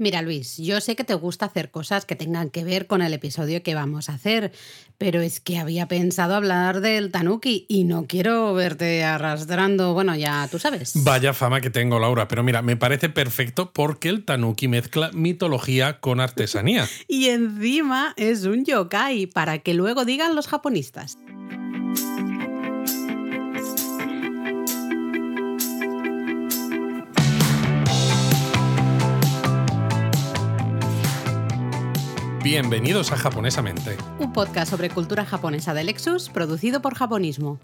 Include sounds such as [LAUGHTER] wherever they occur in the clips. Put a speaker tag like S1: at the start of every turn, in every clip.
S1: Mira, Luis, yo sé que te gusta hacer cosas que tengan que ver con el episodio que vamos a hacer, pero es que había pensado hablar del tanuki y no quiero verte arrastrando, bueno, ya tú sabes.
S2: Vaya fama que tengo, Laura, pero mira, me parece perfecto porque el tanuki mezcla mitología con artesanía. [LAUGHS]
S1: y encima es un yokai, para que luego digan los japonistas.
S2: Bienvenidos a Japonesamente.
S1: Un podcast sobre cultura japonesa de Lexus, producido por Japonismo.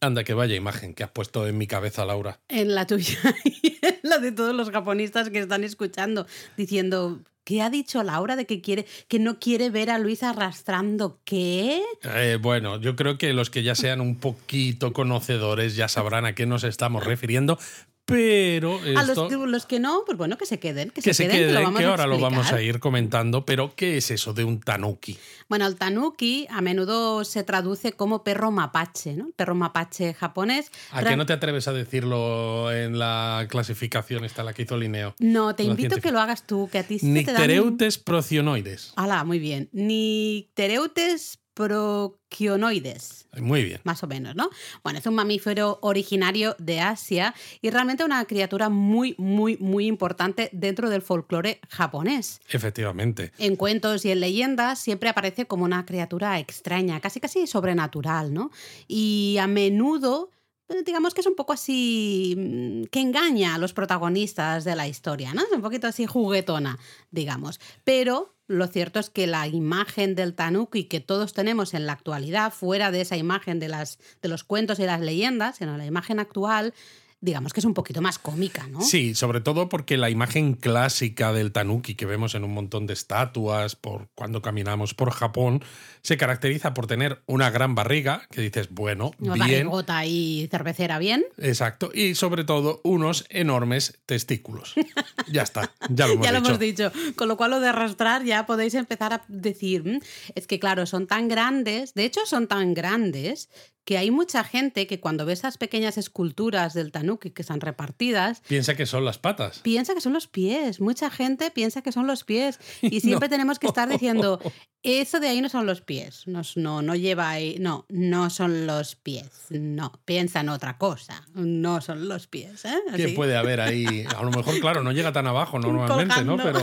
S2: Anda, que vaya imagen que has puesto en mi cabeza, Laura.
S1: En la tuya [LAUGHS] y en la de todos los japonistas que están escuchando, diciendo, ¿qué ha dicho Laura de que quiere, que no quiere ver a Luis arrastrando qué?
S2: Eh, bueno, yo creo que los que ya sean un poquito conocedores ya sabrán a qué nos estamos refiriendo, pero
S1: a los, que no, pues bueno, que se queden. Que,
S2: se,
S1: se,
S2: queden, que, ahora lo vamos a ir comentando. Pero, ¿qué es eso de un tanuki?
S1: Bueno, el tanuki a menudo se traduce como perro mapache, ¿no? Perro mapache japonés.
S2: ¿A qué no te atreves a decirlo en la clasificación esta, la que hizo Linneo?
S1: No, te invito a que lo hagas tú, que a ti
S2: Nictereutes te dan... procionoides.
S1: Hala, muy bien. Nictereutes proquionoides.
S2: Muy bien.
S1: Más o menos, ¿no? Bueno, es un mamífero originario de Asia y realmente una criatura muy, muy, muy importante dentro del folclore japonés.
S2: Efectivamente.
S1: En cuentos y en leyendas siempre aparece como una criatura extraña, casi casi sobrenatural, ¿no? Y a menudo eh, digamos que es un poco así mm, que engaña a los protagonistas de la historia, ¿no? Es un poquito así juguetona, digamos. Pero lo cierto es que la imagen del tanuki que todos tenemos en la actualidad, fuera de esa imagen de, las, de los cuentos y las leyendas, sino la imagen actual, digamos que es un poquito más cómica, ¿no?
S2: Sí, sobre todo porque la imagen clásica del tanuki que vemos en un montón de estatuas por cuando caminamos por Japón se caracteriza por tener una gran barriga, que dices, bueno,
S1: una
S2: bien.
S1: y cervecera bien.
S2: Exacto, y sobre todo unos enormes testículos. [LAUGHS] ya está, ya lo hemos
S1: ya
S2: dicho.
S1: lo hemos dicho. Con lo cual lo de arrastrar ya podéis empezar a decir, mm, es que claro, son tan grandes, de hecho son tan grandes que hay mucha gente que cuando ve esas pequeñas esculturas del tanuki que están repartidas...
S2: Piensa que son las patas.
S1: Piensa que son los pies. Mucha gente piensa que son los pies. Y siempre [LAUGHS] [LAUGHS] tenemos que estar diciendo, [LAUGHS] eso de ahí no son los pies. No, no, no lleva ahí... No, no son los pies. No, piensa en otra cosa. No son los pies. ¿eh?
S2: ¿Qué puede haber ahí? A lo mejor, claro, no llega tan abajo normalmente, ¿no? Pero...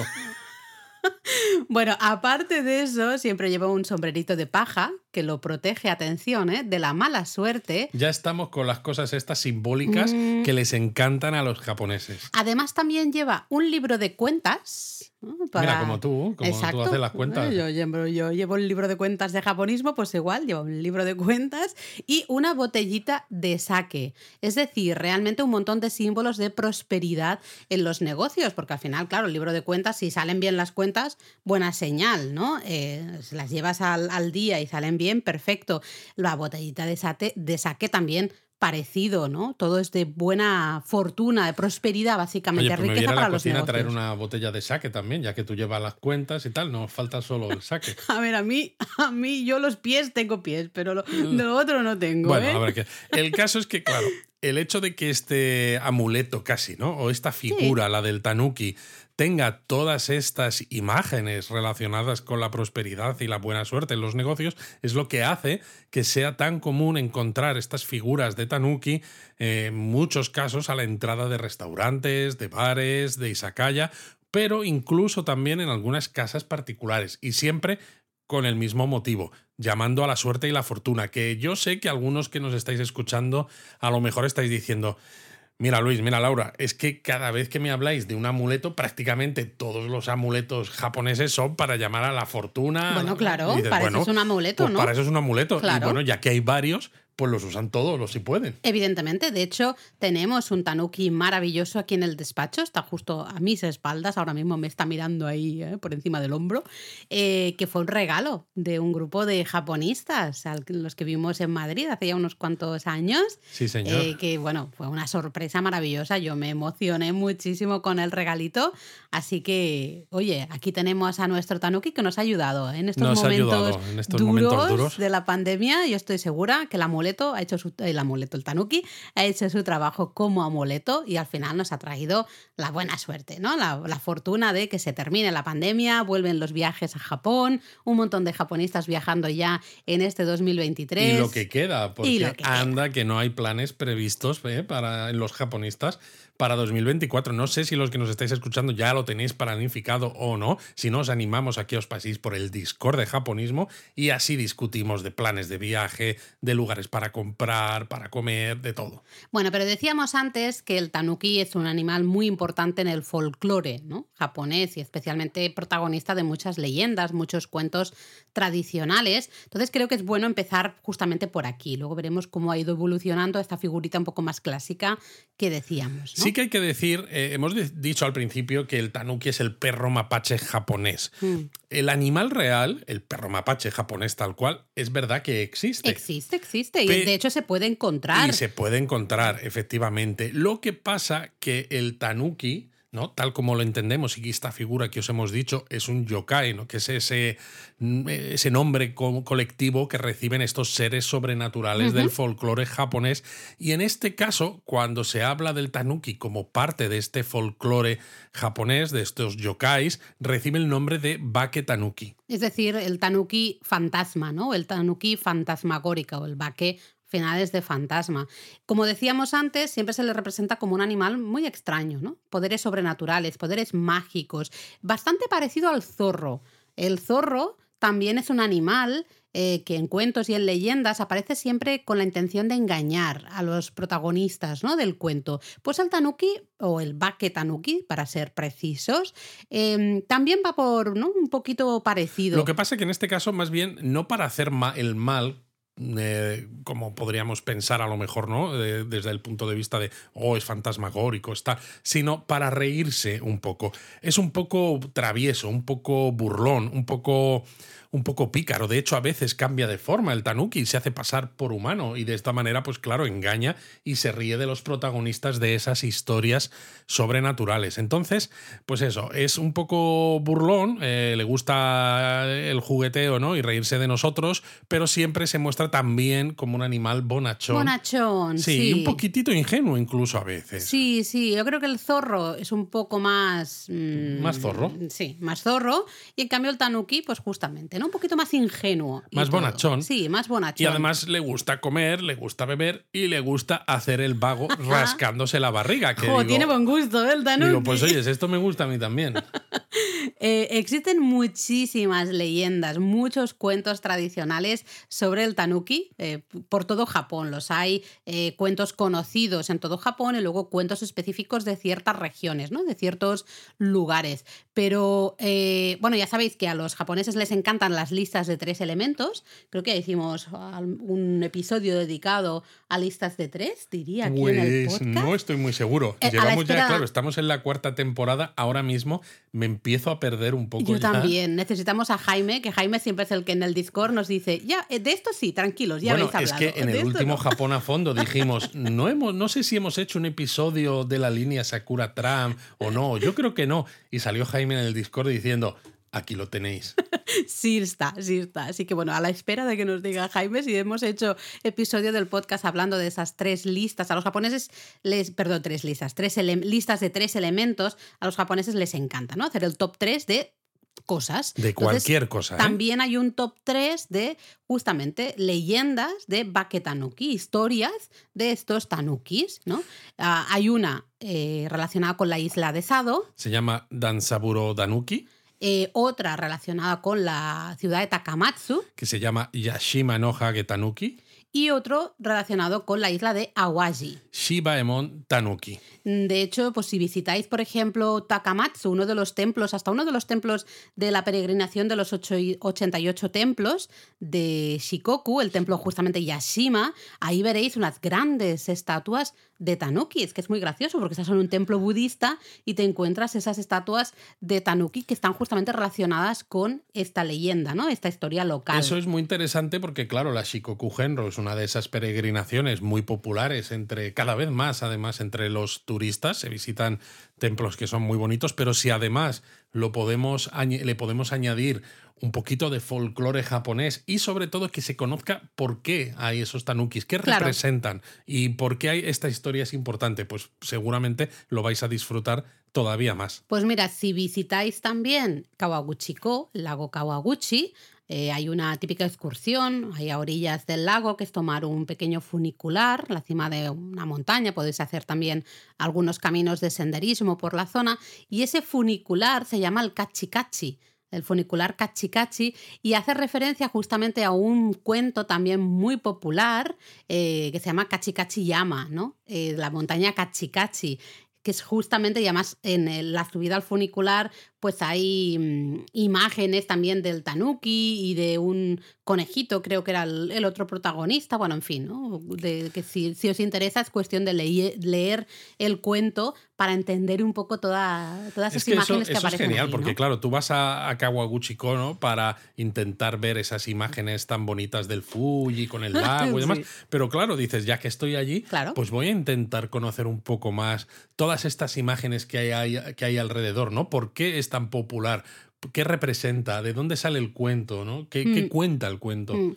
S2: [LAUGHS]
S1: Bueno, aparte de eso, siempre lleva un sombrerito de paja que lo protege, atención, ¿eh? de la mala suerte.
S2: Ya estamos con las cosas estas simbólicas mm. que les encantan a los japoneses.
S1: Además también lleva un libro de cuentas.
S2: Mira, como tú, como tú haces las cuentas.
S1: Yo llevo, yo llevo el libro de cuentas de japonismo, pues igual, llevo un libro de cuentas y una botellita de sake. Es decir, realmente un montón de símbolos de prosperidad en los negocios, porque al final, claro, el libro de cuentas, si salen bien las cuentas, buena señal, ¿no? Eh, las llevas al, al día y salen bien perfecto. La botellita de, sate, de saque también parecido, ¿no? Todo es de buena fortuna, de prosperidad, básicamente,
S2: Oye, pues
S1: riqueza
S2: me
S1: para
S2: a la
S1: los
S2: cocina
S1: negocios.
S2: traer una botella de saque también, ya que tú llevas las cuentas y tal, no falta solo el saque. [LAUGHS]
S1: a ver, a mí, a mí, yo los pies tengo pies, pero lo, lo otro no tengo.
S2: Bueno,
S1: ¿eh?
S2: a ver qué. El caso es que, claro, el hecho de que este amuleto casi, ¿no? O esta figura, sí. la del tanuki, tenga todas estas imágenes relacionadas con la prosperidad y la buena suerte en los negocios, es lo que hace que sea tan común encontrar estas figuras de tanuki en muchos casos a la entrada de restaurantes, de bares, de izakaya, pero incluso también en algunas casas particulares y siempre con el mismo motivo, llamando a la suerte y la fortuna, que yo sé que algunos que nos estáis escuchando a lo mejor estáis diciendo, Mira Luis, mira Laura, es que cada vez que me habláis de un amuleto, prácticamente todos los amuletos japoneses son para llamar a la fortuna.
S1: Bueno, claro, dices, para bueno, eso es un amuleto,
S2: pues
S1: ¿no?
S2: Para eso es un amuleto.
S1: Claro.
S2: Y bueno, ya que hay varios, pues los usan todos, los si pueden.
S1: Evidentemente, de hecho, tenemos un tanuki maravilloso aquí en el despacho, está justo a mis espaldas, ahora mismo me está mirando ahí eh, por encima del hombro, eh, que fue un regalo de un grupo de japonistas, los que vimos en Madrid hace ya unos cuantos años.
S2: Sí, señor.
S1: Eh, que bueno, fue una sorpresa maravillosa, yo me emocioné muchísimo con el regalito, así que, oye, aquí tenemos a nuestro tanuki que nos ha ayudado en estos,
S2: nos
S1: momentos,
S2: ha ayudado en estos
S1: duros
S2: momentos duros
S1: de la pandemia, yo estoy segura que la muleta amuleto ha hecho su, el amuleto, el tanuki, ha hecho su trabajo como amuleto y al final nos ha traído la buena suerte, ¿no? La, la fortuna de que se termine la pandemia, vuelven los viajes a Japón, un montón de japonistas viajando ya en este 2023.
S2: Y lo que queda, porque anda que no hay planes previstos ¿eh? para los japonistas para 2024. No sé si los que nos estáis escuchando ya lo tenéis planificado o no. Si no, os animamos a que os paséis por el Discord de japonismo y así discutimos de planes de viaje, de lugares para comprar, para comer, de todo.
S1: Bueno, pero decíamos antes que el tanuki es un animal muy importante en el folclore japonés y especialmente protagonista de muchas leyendas, muchos cuentos tradicionales. Entonces creo que es bueno empezar justamente por aquí. Luego veremos cómo ha ido evolucionando esta figurita un poco más clásica que decíamos.
S2: Sí que hay que decir, eh, hemos dicho al principio que el tanuki es el perro mapache japonés. Mm. El animal real, el perro mapache japonés tal cual, es verdad que existe.
S1: Existe, existe. Y de hecho se puede encontrar.
S2: Y se puede encontrar, efectivamente. Lo que pasa que el tanuki ¿no? Tal como lo entendemos, y esta figura que os hemos dicho es un yokai, ¿no? Que es ese, ese nombre colectivo que reciben estos seres sobrenaturales del folclore japonés. Y en este caso, cuando se habla del tanuki como parte de este folclore japonés, de estos yokais, recibe el nombre de bake tanuki.
S1: Es decir, el tanuki fantasma, ¿no? El tanuki fantasmagórica o el bake finales de fantasma. Como decíamos antes, siempre se le representa como un animal muy extraño, ¿no? Poderes sobrenaturales, poderes mágicos, bastante parecido al zorro. El zorro también es un animal eh, que en cuentos y en leyendas aparece siempre con la intención de engañar a los protagonistas ¿no? del cuento. Pues el tanuki, o el bake tanuki, para ser precisos, em, también va por ¿no? un poquito parecido.
S2: Lo que pasa es que en este caso, más bien, no para hacer el mal eh, como podríamos pensar a lo mejor, ¿no? desde el punto de vista de, oh, es fantasmagórico, está, sino para reírse un poco. Es un poco travieso, un poco burlón, un poco un poco pícaro. De hecho, a veces cambia de forma el tanuki, se hace pasar por humano y de esta manera, pues claro, engaña y se ríe de los protagonistas de esas historias sobrenaturales. Entonces, pues eso, es un poco burlón, eh, le gusta el jugueteo, ¿no? Y reírse de nosotros, pero siempre se muestra también como un animal bonachón.
S1: Bonachón, sí.
S2: Sí, un poquitito ingenuo incluso a veces.
S1: Sí, sí, yo creo que el zorro es un poco más...
S2: Mm, más zorro.
S1: Sí, más zorro. Y en cambio el tanuki, pues justamente un poquito más ingenuo.
S2: Más bonachón.
S1: Sí, más bonachón.
S2: Y además le gusta comer, le gusta beber y le gusta hacer el vago rascándose la barriga. Que
S1: tiene buen gusto, ¿eh? el.
S2: Digo, pues oye, esto me gusta a mí también. [LAUGHS] [LAUGHS]
S1: Eh, existen muchísimas leyendas, muchos cuentos tradicionales sobre el tanuki eh, por todo Japón. Los hay cuentos conocidos en todo Japón y luego cuentos específicos de ciertas regiones, ¿no? de ciertos lugares. Pero bueno, ya sabéis que a los japoneses les encantan las listas de tres elementos. Creo que hicimos un episodio dedicado a listas de tres, diría, aquí en el
S2: pues No estoy muy seguro. Eh, Llevamos ya, claro, estamos en la cuarta temporada. Ahora mismo me empiezo a perder un poco.
S1: Yo también. Necesitamos a Jaime, que Jaime siempre es el que en el Discord nos dice, ya, eh, de esto sí, tranquilos, ya
S2: bueno,
S1: habéis
S2: hablado. Es que en el último Japón a fondo [LAUGHS] dijimos, no, hemos, no sé si hemos hecho un episodio de la línea Sakura Tram o no. Yo creo que no. Y salió Jaime en el Discord diciendo, Aquí lo tenéis. [LAUGHS]
S1: sí está, sí está. Así que bueno, a la espera de que nos diga Jaime si hemos hecho episodio del podcast hablando de esas tres listas. A los japoneses les, perdón, tres listas, tres listas de tres elementos. A los japoneses les encanta, ¿no? Hacer el top tres de cosas.
S2: De cualquier cosa. ¿eh?
S1: También hay un top 3 de justamente leyendas de Baketanuki, historias de estos tanukis. ¿no? Ah, hay una eh, relacionada con la isla de Sado.
S2: Se llama Dansaburo Danuki.
S1: Eh, otra relacionada con la ciudad de Takamatsu.
S2: Que se llama Yashima no Hage Tanuki
S1: y otro relacionado con la isla de Awaji.
S2: Shibaemon Tanuki.
S1: De hecho, pues si visitáis, por ejemplo, Takamatsu, uno de los templos, hasta uno de los templos de la peregrinación de los 88 templos de Shikoku, el templo justamente Yashima, ahí veréis unas grandes estatuas de tanuki. Es que es muy gracioso porque estás en un templo budista y te encuentras esas estatuas de tanuki que están justamente relacionadas con esta leyenda, ¿no? Esta historia local.
S2: Eso es muy interesante porque, claro, la Shikoku Genro es una de esas peregrinaciones muy populares entre cada vez más, además, entre los turistas. Se visitan templos que son muy bonitos, pero si además lo podemos, le podemos añadir un poquito de folclore japonés y sobre todo que se conozca por qué hay esos tanukis, qué representan y por qué hay esta historia es importante, pues seguramente lo vais a disfrutar todavía más.
S1: Pues mira, si visitáis también Kawaguchiko, lago Kawaguchi, eh, hay una típica excursión, hay a orillas del lago, que es tomar un pequeño funicular, la cima de una montaña, podéis hacer también algunos caminos de senderismo por la zona, y ese funicular se llama el Kachikachi el funicular Kachikachi, y hace referencia justamente a un cuento también muy popular eh, que se llama Kachikachi Yama, ¿no? Eh, la montaña Kachikachi, que es justamente, y además en la subida al funicular, pues hay mm, imágenes también del tanuki y de un conejito, creo que era el, otro protagonista, bueno, en fin, ¿no? de, que si, os interesa es cuestión de leer, el cuento para entender un poco todas esas imágenes que
S2: eso
S1: aparecen.
S2: Es genial, porque claro, tú vas a, a Kawaguchi Kono para intentar ver esas imágenes tan bonitas del Fuji con el [LAUGHS] lago y demás, pero claro, dices, ya que estoy allí, pues voy a intentar conocer un poco más todas estas imágenes que hay, que hay alrededor, ¿no? ¿Por qué es tan popular? ¿Qué representa? ¿De dónde sale el cuento? ¿no? ¿Qué, mm. cuenta el cuento? Mm.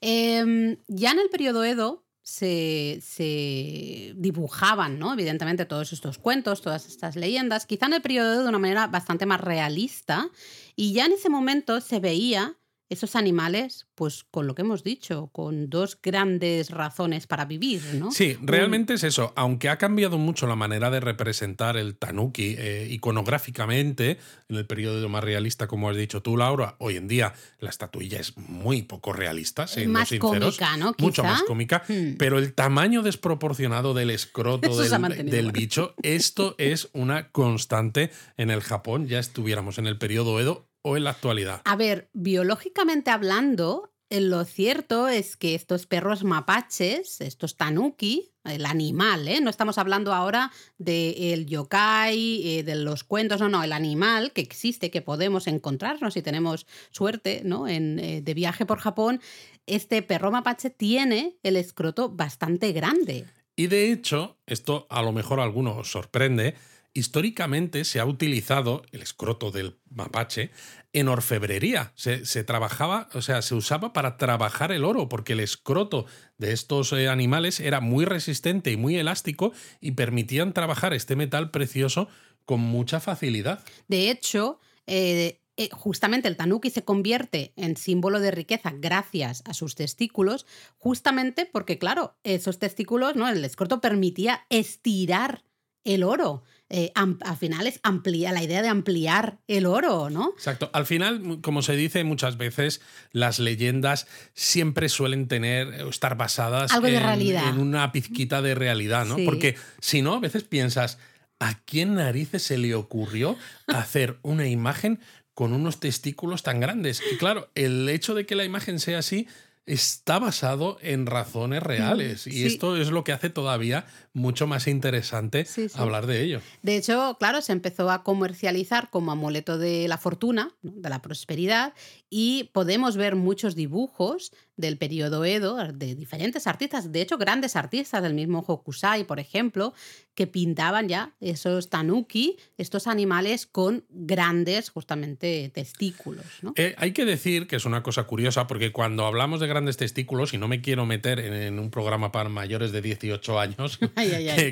S1: Em, ya en el periodo Edo se, se, dibujaban, ¿no? Evidentemente, todos estos cuentos, todas estas leyendas, quizá en el periodo Edo de una manera bastante más realista, y ya en ese momento se veía esos animales, pues con lo que hemos dicho, con dos grandes razones para vivir, ¿no?
S2: Sí, realmente es eso. Aunque ha cambiado mucho la manera de representar el tanuki eh, iconográficamente en el periodo más realista, como has dicho tú, Laura, hoy en día la estatuilla es muy poco realista,
S1: más cómica, ¿no?
S2: Mucho más cómica, hmm. pero el tamaño desproporcionado del escroto del, del bicho, esto es una constante en el Japón. Ya estuviéramos en el periodo Edo o en la actualidad?
S1: A ver, biológicamente hablando, eh, lo cierto es que estos perros mapaches, estos tanuki, el animal, ¿eh? no estamos hablando ahora del yokai, eh, de los cuentos, no, no, el animal que existe, que podemos encontrarnos si tenemos suerte ¿no? en, de viaje por Japón, este perro mapache tiene el escroto bastante grande.
S2: Y de hecho, esto a lo mejor a alguno os sorprende, históricamente se ha utilizado el escroto del mapache en orfebrería. Se, trabajaba, o sea, se usaba para trabajar el oro, porque el escroto de estos eh, animales era muy resistente y muy elástico y permitían trabajar este metal precioso con mucha facilidad.
S1: De hecho, eh, eh, justamente el tanuki se convierte en símbolo de riqueza gracias a sus testículos, justamente porque, claro, esos testículos, ¿no? El escroto permitía estirar el oro. Eh, al final es ampliar, la idea de ampliar el oro, ¿no?
S2: Exacto. Al final, como se dice muchas veces, las leyendas siempre suelen tener, estar basadas en, una pizquita de realidad, ¿no? Porque si no, a veces piensas, ¿a quién narices se le ocurrió hacer una imagen con unos testículos tan grandes? Y claro, el hecho de que la imagen sea así está basado en razones reales. y esto es lo que hace todavía mucho más interesante hablar de ello.
S1: De hecho, claro, se empezó a comercializar como amuleto de la fortuna, de la prosperidad, y podemos ver muchos dibujos del periodo Edo de diferentes artistas, de hecho grandes artistas del mismo Hokusai, por ejemplo, que pintaban ya esos tanuki, estos animales con grandes justamente testículos.
S2: Eh, hay que decir que es una cosa curiosa porque cuando hablamos de grandes testículos, y no me quiero meter en, un programa para mayores de 18 años, [LAUGHS]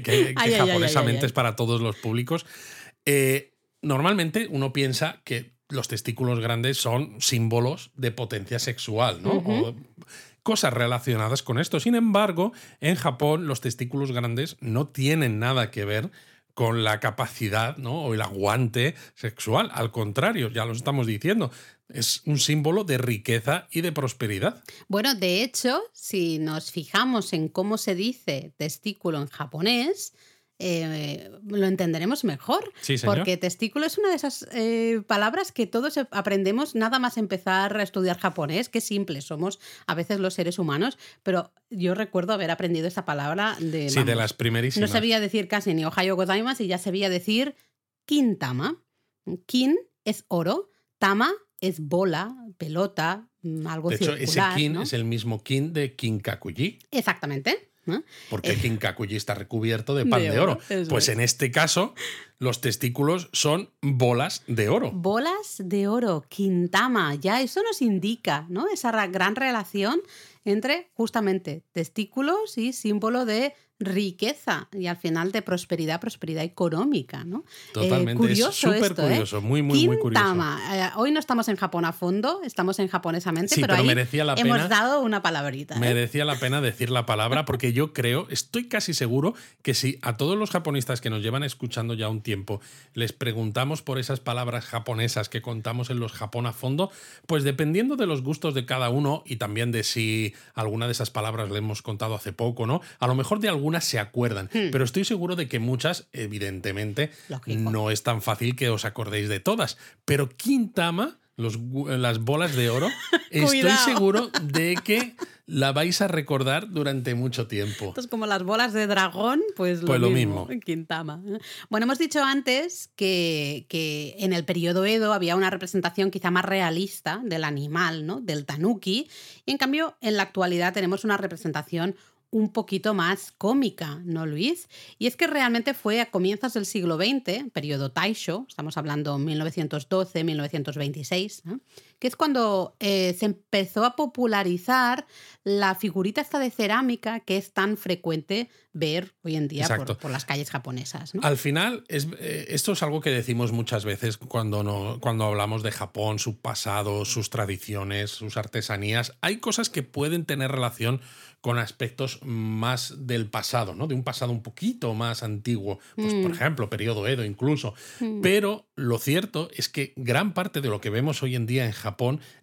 S2: que, japonesamente es para todos los públicos, eh, normalmente uno piensa que los testículos grandes son símbolos de potencia sexual, ¿no? o cosas relacionadas con esto. Sin embargo, en Japón los testículos grandes no tienen nada que ver con la capacidad ¿no? o el aguante sexual. Al contrario, ya lo estamos diciendo, es un símbolo de riqueza y de prosperidad.
S1: Bueno, de hecho, si nos fijamos en cómo se dice testículo en japonés, eh, lo entenderemos mejor. porque testículo es una de esas eh, palabras que todos aprendemos nada más empezar a estudiar japonés. Qué simple somos a veces los seres humanos, pero yo recuerdo haber aprendido esa palabra de.
S2: Sí, de las primerísimas.
S1: No sabía decir casi ni Ohio Godaimas y ya sabía decir kintama. Kin es oro, tama es bola, pelota, mm, algo
S2: de hecho, ese kin es el mismo kin de Kinkakuji.
S1: Exactamente.
S2: Porque el kinkakuji está recubierto de pan de, oro. Pues en este caso, los testículos son bolas de oro.
S1: Bolas de oro, quintama. Ya eso nos indica, ¿no? Esa gran relación entre justamente testículos y símbolo de riqueza y al final de prosperidad, prosperidad económica, ¿no?
S2: Totalmente, eh, curioso es súper ¿eh? curioso, muy, muy, muy curioso.
S1: Eh, hoy no estamos en Japón a fondo, estamos en japonesamente, pero, ahí merecía la hemos dado una palabrita.
S2: Merecía la pena decir la palabra porque yo creo, estoy casi seguro que si a todos los japonistas que nos llevan escuchando ya un tiempo les preguntamos por esas palabras japonesas que contamos en los Japón a fondo, pues dependiendo de los gustos de cada uno y también de si alguna de esas palabras le hemos contado hace poco, ¿no? A lo mejor de algún algunas se acuerdan, hmm. pero estoy seguro de que muchas, evidentemente, no es tan fácil que os acordéis de todas. Pero Quintama, los, las bolas de oro, [LAUGHS] estoy seguro de [LAUGHS] que la vais a recordar durante mucho tiempo.
S1: Entonces, como las bolas de dragón, pues lo, pues lo mismo, Quintama. Bueno, hemos dicho antes que, que, en el periodo Edo había una representación quizá más realista del animal, ¿no? del tanuki, y en cambio en la actualidad tenemos una representación un poquito más cómica, ¿no, Luis? Y es que realmente fue a comienzos del siglo XX, periodo Taisho, estamos hablando 1912-1926, que es cuando eh, se empezó a popularizar la figurita esta de cerámica que es tan frecuente ver hoy en día por, las calles japonesas.
S2: Al final, es, eh, esto es algo que decimos muchas veces cuando, no, cuando hablamos de Japón, su pasado, sus tradiciones, sus artesanías. Hay cosas que pueden tener relación con aspectos más del pasado, ¿no? De un pasado un poquito más antiguo, pues por mm. ejemplo, periodo Edo incluso. Mm. Pero lo cierto es que gran parte de lo que vemos hoy en día en Japón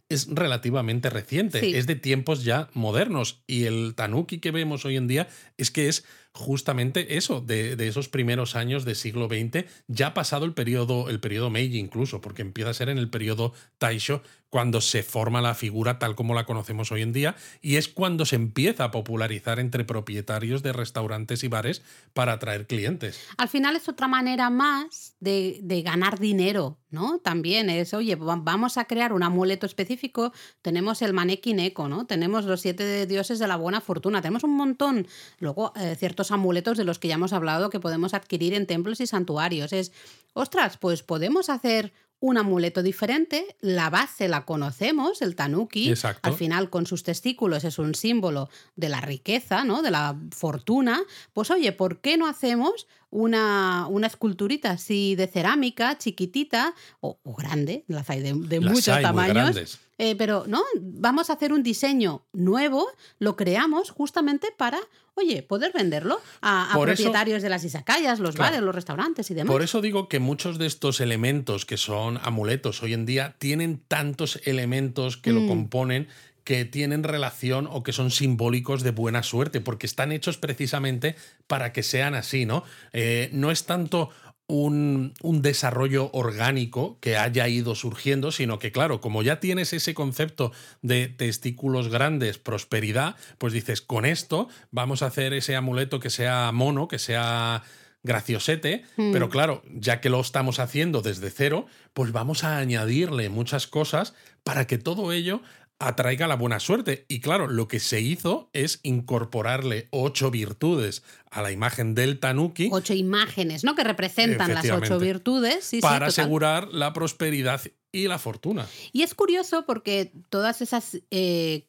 S2: es relativamente reciente, es de tiempos ya modernos y el tanuki que vemos hoy en día es que es justamente eso, de, esos primeros años del siglo XX, ya pasado el periodo, el periodo Meiji incluso, porque empieza a ser en el periodo Taisho cuando se forma la figura tal como la conocemos hoy en día y es cuando se empieza a popularizar entre propietarios de restaurantes y bares para atraer clientes.
S1: Al final es otra manera más de, de ganar dinero, ¿no? También es, oye, vamos a crear un amuleto específico, tenemos el manequín eco, ¿no? Tenemos los siete dioses de la buena fortuna, tenemos un montón, luego eh, amuletos de los que ya hemos hablado que podemos adquirir en templos y santuarios. Es, ostras, pues podemos hacer un amuleto diferente, la base la conocemos, el tanuki, al final con sus testículos es un símbolo de la riqueza, ¿no? de la fortuna, pues oye, ¿por qué no hacemos una, una esculturita así de cerámica, chiquitita o, grande, las hay de, muchos tamaños? Eh, pero no, vamos a hacer un diseño nuevo, lo creamos justamente para, oye, poder venderlo a, propietarios de las isacayas, los bares, los restaurantes y demás.
S2: Por eso digo que muchos de estos elementos que son amuletos hoy en día tienen tantos elementos que lo mm. componen que tienen relación o que son simbólicos de buena suerte, porque están hechos precisamente para que sean así, ¿no? Eh, no es tanto un, desarrollo orgánico que haya ido surgiendo, sino que, claro, como ya tienes ese concepto de testículos grandes, prosperidad, pues dices, con esto vamos a hacer ese amuleto que sea mono, que sea graciosete, hmm. pero claro, ya que lo estamos haciendo desde cero, pues vamos a añadirle muchas cosas para que todo ello atraiga la buena suerte. Y claro, lo que se hizo es incorporarle ocho virtudes a la imagen del tanuki.
S1: Ocho imágenes, ¿no? Que representan las ocho virtudes.
S2: para asegurar la prosperidad y la fortuna.
S1: Y es curioso porque todas esas... Eh,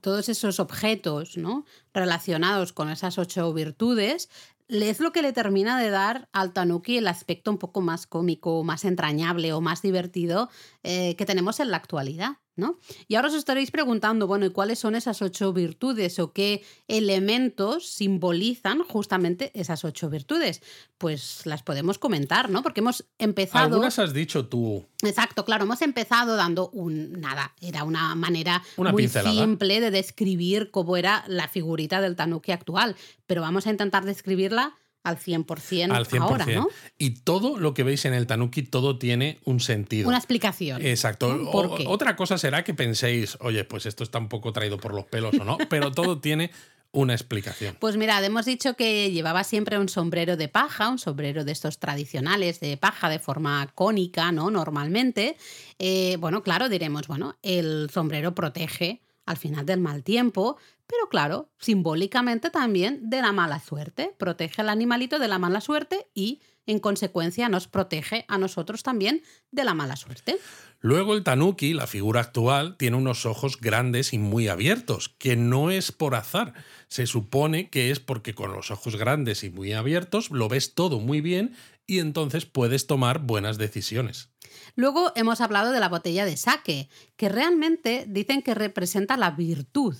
S1: todos esos objetos ¿no? relacionados con esas ocho virtudes es lo que le termina de dar al tanuki el aspecto un poco más cómico, más entrañable o más divertido eh, que tenemos en la actualidad. ¿No? Y ahora os estaréis preguntando, bueno, ¿y cuáles son esas ocho virtudes o qué elementos simbolizan justamente esas ocho virtudes? Pues las podemos comentar, ¿no? Porque hemos empezado...
S2: Algunas has dicho tú.
S1: Exacto, claro, hemos empezado dando un... Nada, era una manera muy simple de describir cómo era la figurita del tanuki actual, pero vamos a intentar describirla al 100%, al 100%. ahora, ¿no?
S2: Y todo lo que veis en el Tanuki, todo tiene un sentido.
S1: Una explicación.
S2: Exacto. Otra cosa será que penséis, oye, pues esto está un poco traído por los pelos o no, [LAUGHS] pero todo tiene una explicación.
S1: Pues mirad, hemos dicho que llevaba siempre un sombrero de paja, un sombrero de estos tradicionales de paja de forma cónica, ¿no? Normalmente. Eh, bueno, claro, diremos, bueno, el sombrero protege al final del mal tiempo, pero claro, simbólicamente también de la mala suerte. Protege al animalito de la mala suerte y en consecuencia nos protege a nosotros también de la mala suerte.
S2: Luego el tanuki, la figura actual, tiene unos ojos grandes y muy abiertos, que no es por azar. Se supone que es porque con los ojos grandes y muy abiertos lo ves todo muy bien y entonces puedes tomar buenas decisiones.
S1: Luego hemos hablado de la botella de sake, que realmente dicen que representa la virtud.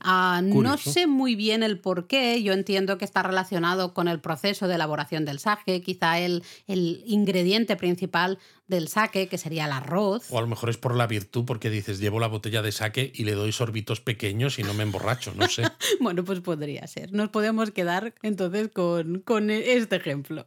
S1: Ah, no sé muy bien el por qué, yo entiendo que está relacionado con el proceso de elaboración del sake, quizá el, el ingrediente principal del sake, que sería el arroz.
S2: O a lo mejor es por la virtud, porque dices, llevo la botella de sake y le doy sorbitos pequeños y no me emborracho, no sé. [LAUGHS]
S1: bueno, pues podría ser. Nos podemos quedar entonces con, con este ejemplo.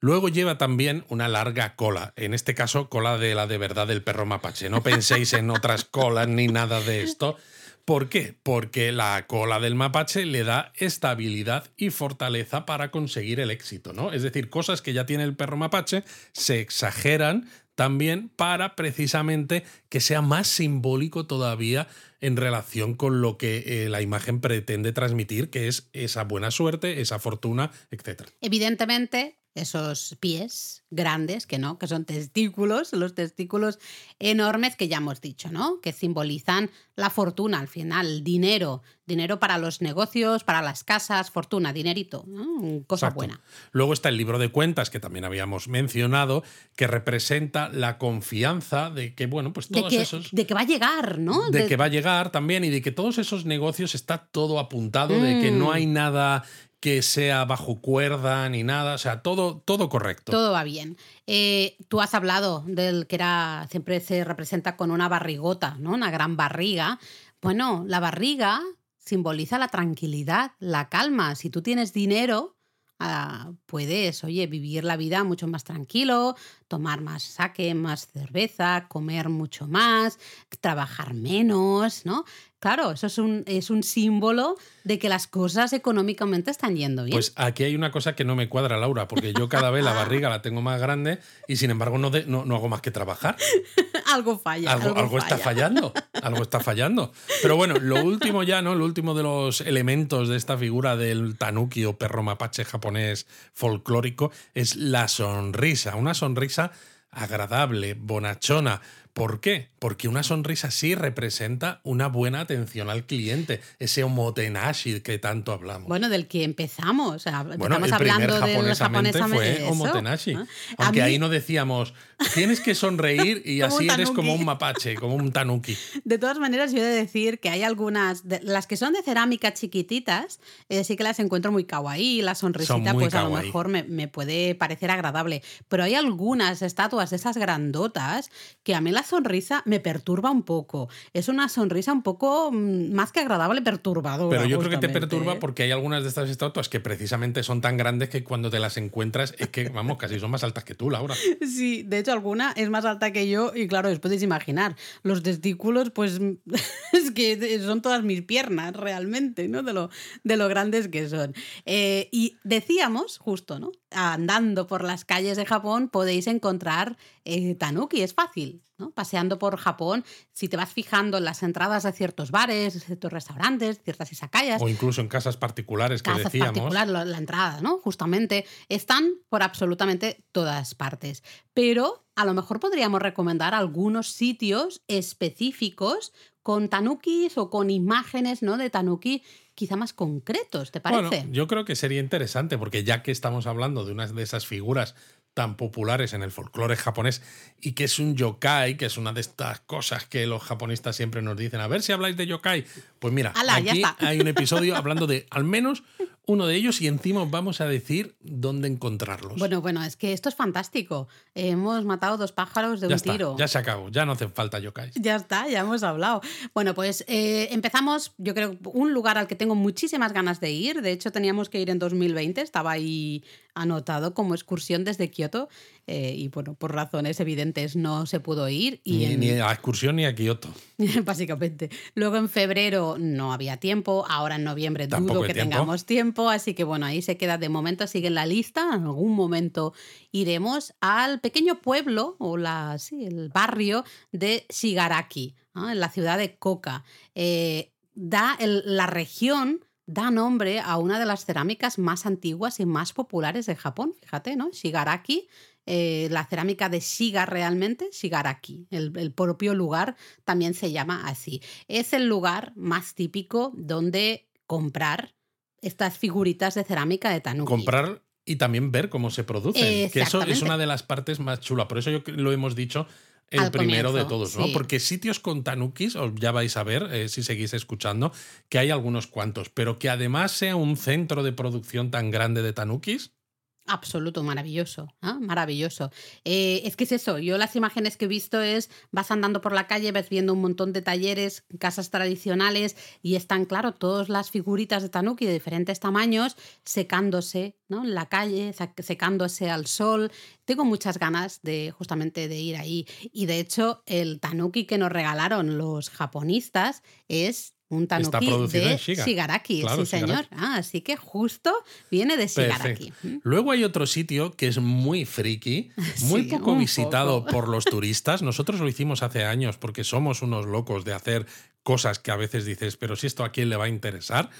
S2: Luego lleva también una larga cola, en este caso cola de la de verdad del perro mapache. No penséis en otras colas ni nada de esto. ¿Por qué? Porque la cola del mapache le da estabilidad y fortaleza para conseguir el éxito, ¿no? Es decir, cosas que ya tiene el perro mapache se exageran también para precisamente que sea más simbólico todavía en relación con lo que eh, la imagen pretende transmitir, que es esa buena suerte, esa fortuna, etc.
S1: Evidentemente, esos pies grandes, que no, que son testículos, los testículos enormes que ya hemos dicho, ¿no? Que simbolizan la fortuna al final, dinero, dinero para los negocios, para las casas, fortuna, dinerito, cosa buena.
S2: Luego está el libro de cuentas que también habíamos mencionado, que representa la confianza de que, bueno, pues todos
S1: de que,
S2: esos...
S1: De que va a llegar, ¿no?
S2: De, que va a llegar también y de que todos esos negocios está todo apuntado, de que no mm. hay nada que sea bajo cuerda ni nada, o sea, todo, todo correcto.
S1: Todo va bien. Eh, tú has hablado del que era, siempre se representa con una barrigota, ¿no? Una gran barriga. Bueno, la barriga simboliza la tranquilidad, la calma. Si tú tienes dinero, ah, puedes, oye, vivir la vida mucho más tranquilo, tomar más saque, más cerveza, comer mucho más, trabajar menos, ¿no? Claro, eso es un, es un símbolo de que las cosas económicamente están yendo bien.
S2: Pues aquí hay una cosa que no me cuadra, Laura, porque yo cada vez la [LAUGHS] barriga la tengo más grande y sin embargo no, no, hago más que trabajar. [LAUGHS]
S1: algo falla.
S2: Algo, está fallando. [LAUGHS] Algo está fallando. Pero bueno, lo último ya, ¿no? Lo último de los elementos de esta figura del tanuki o perro mapache japonés folclórico es la sonrisa. Una sonrisa agradable, bonachona, ¿Por qué? Porque una sonrisa sí representa una buena atención al cliente, ese omotenashi que tanto hablamos.
S1: Bueno, del que empezamos.
S2: bueno, el hablando primer japonesamente fue omotenashi. Aunque ahí no decíamos, tienes que sonreír y [LAUGHS] así eres como un mapache, como un tanuki.
S1: De todas maneras, yo he de decir que hay algunas, las que son de cerámica chiquititas, eh, sí que las encuentro muy kawaii, la sonrisita pues a lo mejor me, me puede parecer agradable, pero hay algunas estatuas de esas grandotas que a mí las sonrisa me perturba un poco. Es una sonrisa un poco mm, más que agradable, perturbadora.
S2: Pero yo creo que te perturba ¿eh? porque hay algunas de estas estatuas que precisamente son tan grandes que cuando te las encuentras es que, vamos, casi son más altas que tú, Laura. [LAUGHS]
S1: Sí, de hecho alguna es más alta que yo y claro, os podéis imaginar, los testículos pues [LAUGHS] es que son todas mis piernas realmente, ¿no? De lo, de lo grandes que son. Eh, y decíamos, justo, ¿no? Andando por las calles de Japón podéis encontrar eh, tanuki, es fácil. Paseando por Japón, si te vas fijando en las entradas de ciertos bares, ciertos restaurantes, ciertas izakayas.
S2: O incluso en casas particulares que casas decíamos.
S1: la entrada, ¿no? Justamente, están por absolutamente todas partes. Pero a lo mejor podríamos recomendar algunos sitios específicos con tanukis o con imágenes ¿no? de tanuki quizá más concretos, ¿te parece?
S2: Bueno, yo creo que sería interesante, porque ya que estamos hablando de una de esas figuras tan populares en el folclore japonés y que es un yokai, que es una de estas cosas que los japonistas siempre nos dicen, a ver si habláis de yokai. Pues mira, aquí hay un episodio [LAUGHS] hablando de al menos uno de ellos y encima vamos a decir dónde encontrarlos.
S1: Bueno, bueno, es que esto es fantástico. Hemos matado dos pájaros de
S2: un
S1: tiro.
S2: Ya se acabó, ya no hace falta yokai. [LAUGHS]
S1: Ya está, ya hemos hablado. Bueno, pues eh, empezamos, yo creo, un lugar al que tengo tengo muchísimas ganas de ir. De hecho, teníamos que ir en 2020, estaba ahí anotado como excursión desde Kioto eh, y bueno, por razones evidentes no se pudo ir. Y
S2: ni, ni, a excursión ni a Kioto. [LAUGHS]
S1: Básicamente. Luego en febrero no había tiempo, ahora en noviembre dudo que tengamos tiempo, así que bueno, ahí se queda de momento, sigue en la lista, en algún momento iremos al pequeño pueblo o la, sí, el barrio de Shigaraki, en la ciudad de Koka. Eh, da la región da nombre a una de las cerámicas más antiguas y más populares de Japón, fíjate, ¿no? Shigaraki, eh, la cerámica de Shiga realmente, Shigaraki, el, el, propio lugar también se llama así. Es el lugar más típico donde comprar estas figuritas de cerámica de Tanuki.
S2: Comprar y también ver cómo se producen, que eso es una de las partes más chulas. Por eso yo lo hemos dicho el primero de todos, ¿no? Porque sitios con tanukis, ya vais a ver eh, si seguís escuchando, que hay algunos cuantos, pero que además sea un centro de producción tan grande de tanukis,
S1: Absoluto, maravilloso, maravilloso. Eh, es que es eso, yo las imágenes que he visto es, vas andando por la calle, ves viendo un montón de talleres, casas tradicionales y están, claro, todas las figuritas de tanuki de diferentes tamaños secándose ¿no? en la calle, secándose al sol. Tengo muchas ganas de justamente de ir ahí. Y de hecho, el tanuki que nos regalaron los japonistas es un tanuki de Shigaraki, sí señor. Ah, así que justo viene de Shigaraki.
S2: Luego hay otro sitio que es muy friki, [LAUGHS] muy poco visitado por los [LAUGHS] turistas. Nosotros lo hicimos hace años porque somos unos locos de hacer cosas que a veces dices, pero si esto a quién le va a interesar.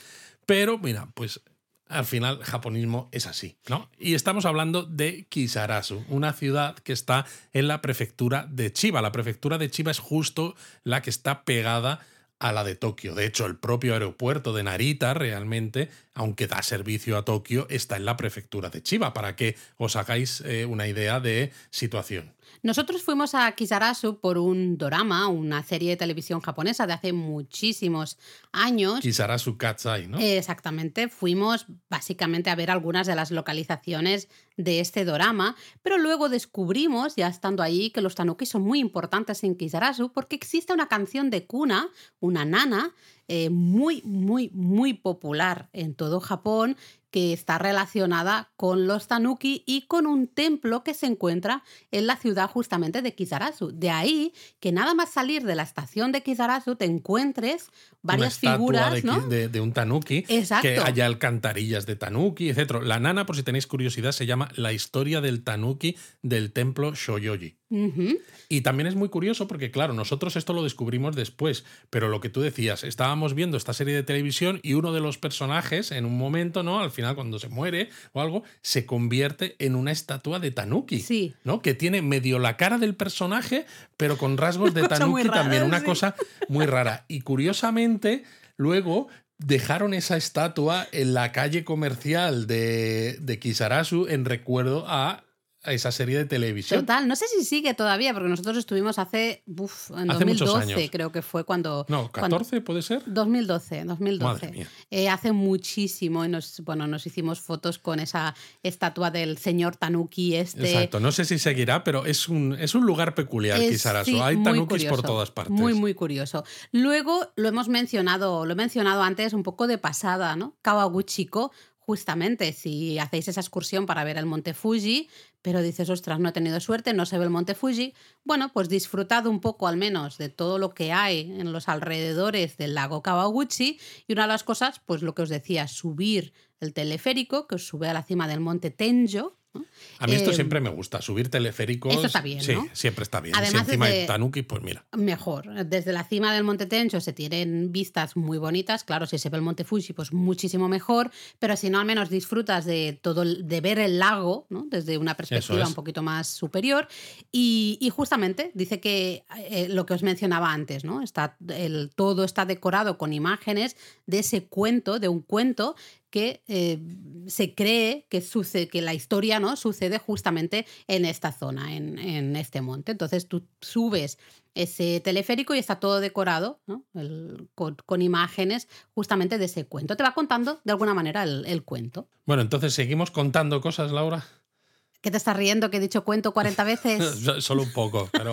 S2: Pero mira, pues al final japonismo es así, ¿no? Y estamos hablando de Kisarazu, una ciudad que está en la prefectura de Chiba. La prefectura de Chiba es justo la que está pegada a la de Tokio. De hecho, el propio aeropuerto de Narita realmente, aunque da servicio a Tokio, está en la prefectura de Chiba, para que os hagáis eh, una idea de situación.
S1: Nosotros fuimos a Kisarazu por un dorama, una serie de televisión japonesa de hace muchísimos años.
S2: Kisarazu Katsai, ¿no?
S1: Exactamente. Fuimos básicamente a ver algunas de las localizaciones de este dorama, pero luego descubrimos, ya estando ahí, que los tanuki son muy importantes en Kisarazu porque existe una canción de cuna, una nana, eh, muy, muy, muy popular en todo Japón que está relacionada con los tanuki y con un templo que se encuentra en la ciudad justamente de Kizarazu. De ahí que nada más salir de la estación de Kizarazu te encuentres varias figuras
S2: de, de, un tanuki, que haya alcantarillas de tanuki, etc. La nana, por si tenéis curiosidad, se llama La historia del tanuki del templo Shoyoji. Y también es muy curioso porque, claro, nosotros esto lo descubrimos después, pero lo que tú decías, estábamos viendo esta serie de televisión y uno de los personajes, en un momento, ¿no? Al final, cuando se muere o algo, se convierte en una estatua de Tanuki.
S1: Sí.
S2: ¿No? Que tiene medio la cara del personaje, pero con rasgos de [LAUGHS] Tanuki también. Una cosa muy rara. Y curiosamente, luego dejaron esa estatua en la calle comercial de, de Kisarazu en recuerdo a esa serie de televisión.
S1: Total, no sé si sigue todavía, porque nosotros estuvimos hace, en 2012, creo que fue cuando...
S2: No, 14 puede ser.
S1: 2012, 2012. Eh, hace muchísimo y nos, bueno, nos hicimos fotos con esa estatua del señor Tanuki este.
S2: Exacto, no sé si seguirá, pero es un, es un lugar peculiar, Kisarazu. Hay Tanukis por todas partes.
S1: Muy, muy curioso. Luego lo hemos mencionado, lo he mencionado antes un poco de pasada, ¿no? Kawaguchiko justamente si hacéis esa excursión para ver el monte Fuji, pero dices, ostras, no he tenido suerte, no se ve el monte Fuji, bueno, pues disfrutad un poco al menos de todo lo que hay en los alrededores del lago Kawaguchi y una de las cosas, pues lo que os decía, subir el teleférico que os sube a la cima del monte Tenjo,
S2: a mí esto em, siempre me gusta, subir teleféricos.
S1: Eso está bien,
S2: Sí, siempre está bien. Además, si encima de Tanuki, pues mira.
S1: Mejor. Desde la cima del Monte Tencho se tienen vistas muy bonitas. Claro, si se ve el Monte Fuji, pues muchísimo mejor. Pero si no, al menos disfrutas de todo, de ver el lago, ¿no? Desde una perspectiva un poquito más superior. Y, justamente dice que eh, lo que os mencionaba antes, ¿no? Está el, todo está decorado con imágenes de ese cuento, de un cuento que eh, se cree que, sucede, que la historia ¿no? sucede justamente en esta zona, en, este monte. Entonces tú subes ese teleférico y está todo decorado con, imágenes justamente de ese cuento. Te va contando de alguna manera el, cuento.
S2: Bueno, entonces seguimos contando cosas, Laura.
S1: ¿Qué te estás riendo? Que he dicho cuento 40 veces. [LAUGHS]
S2: Solo un poco, pero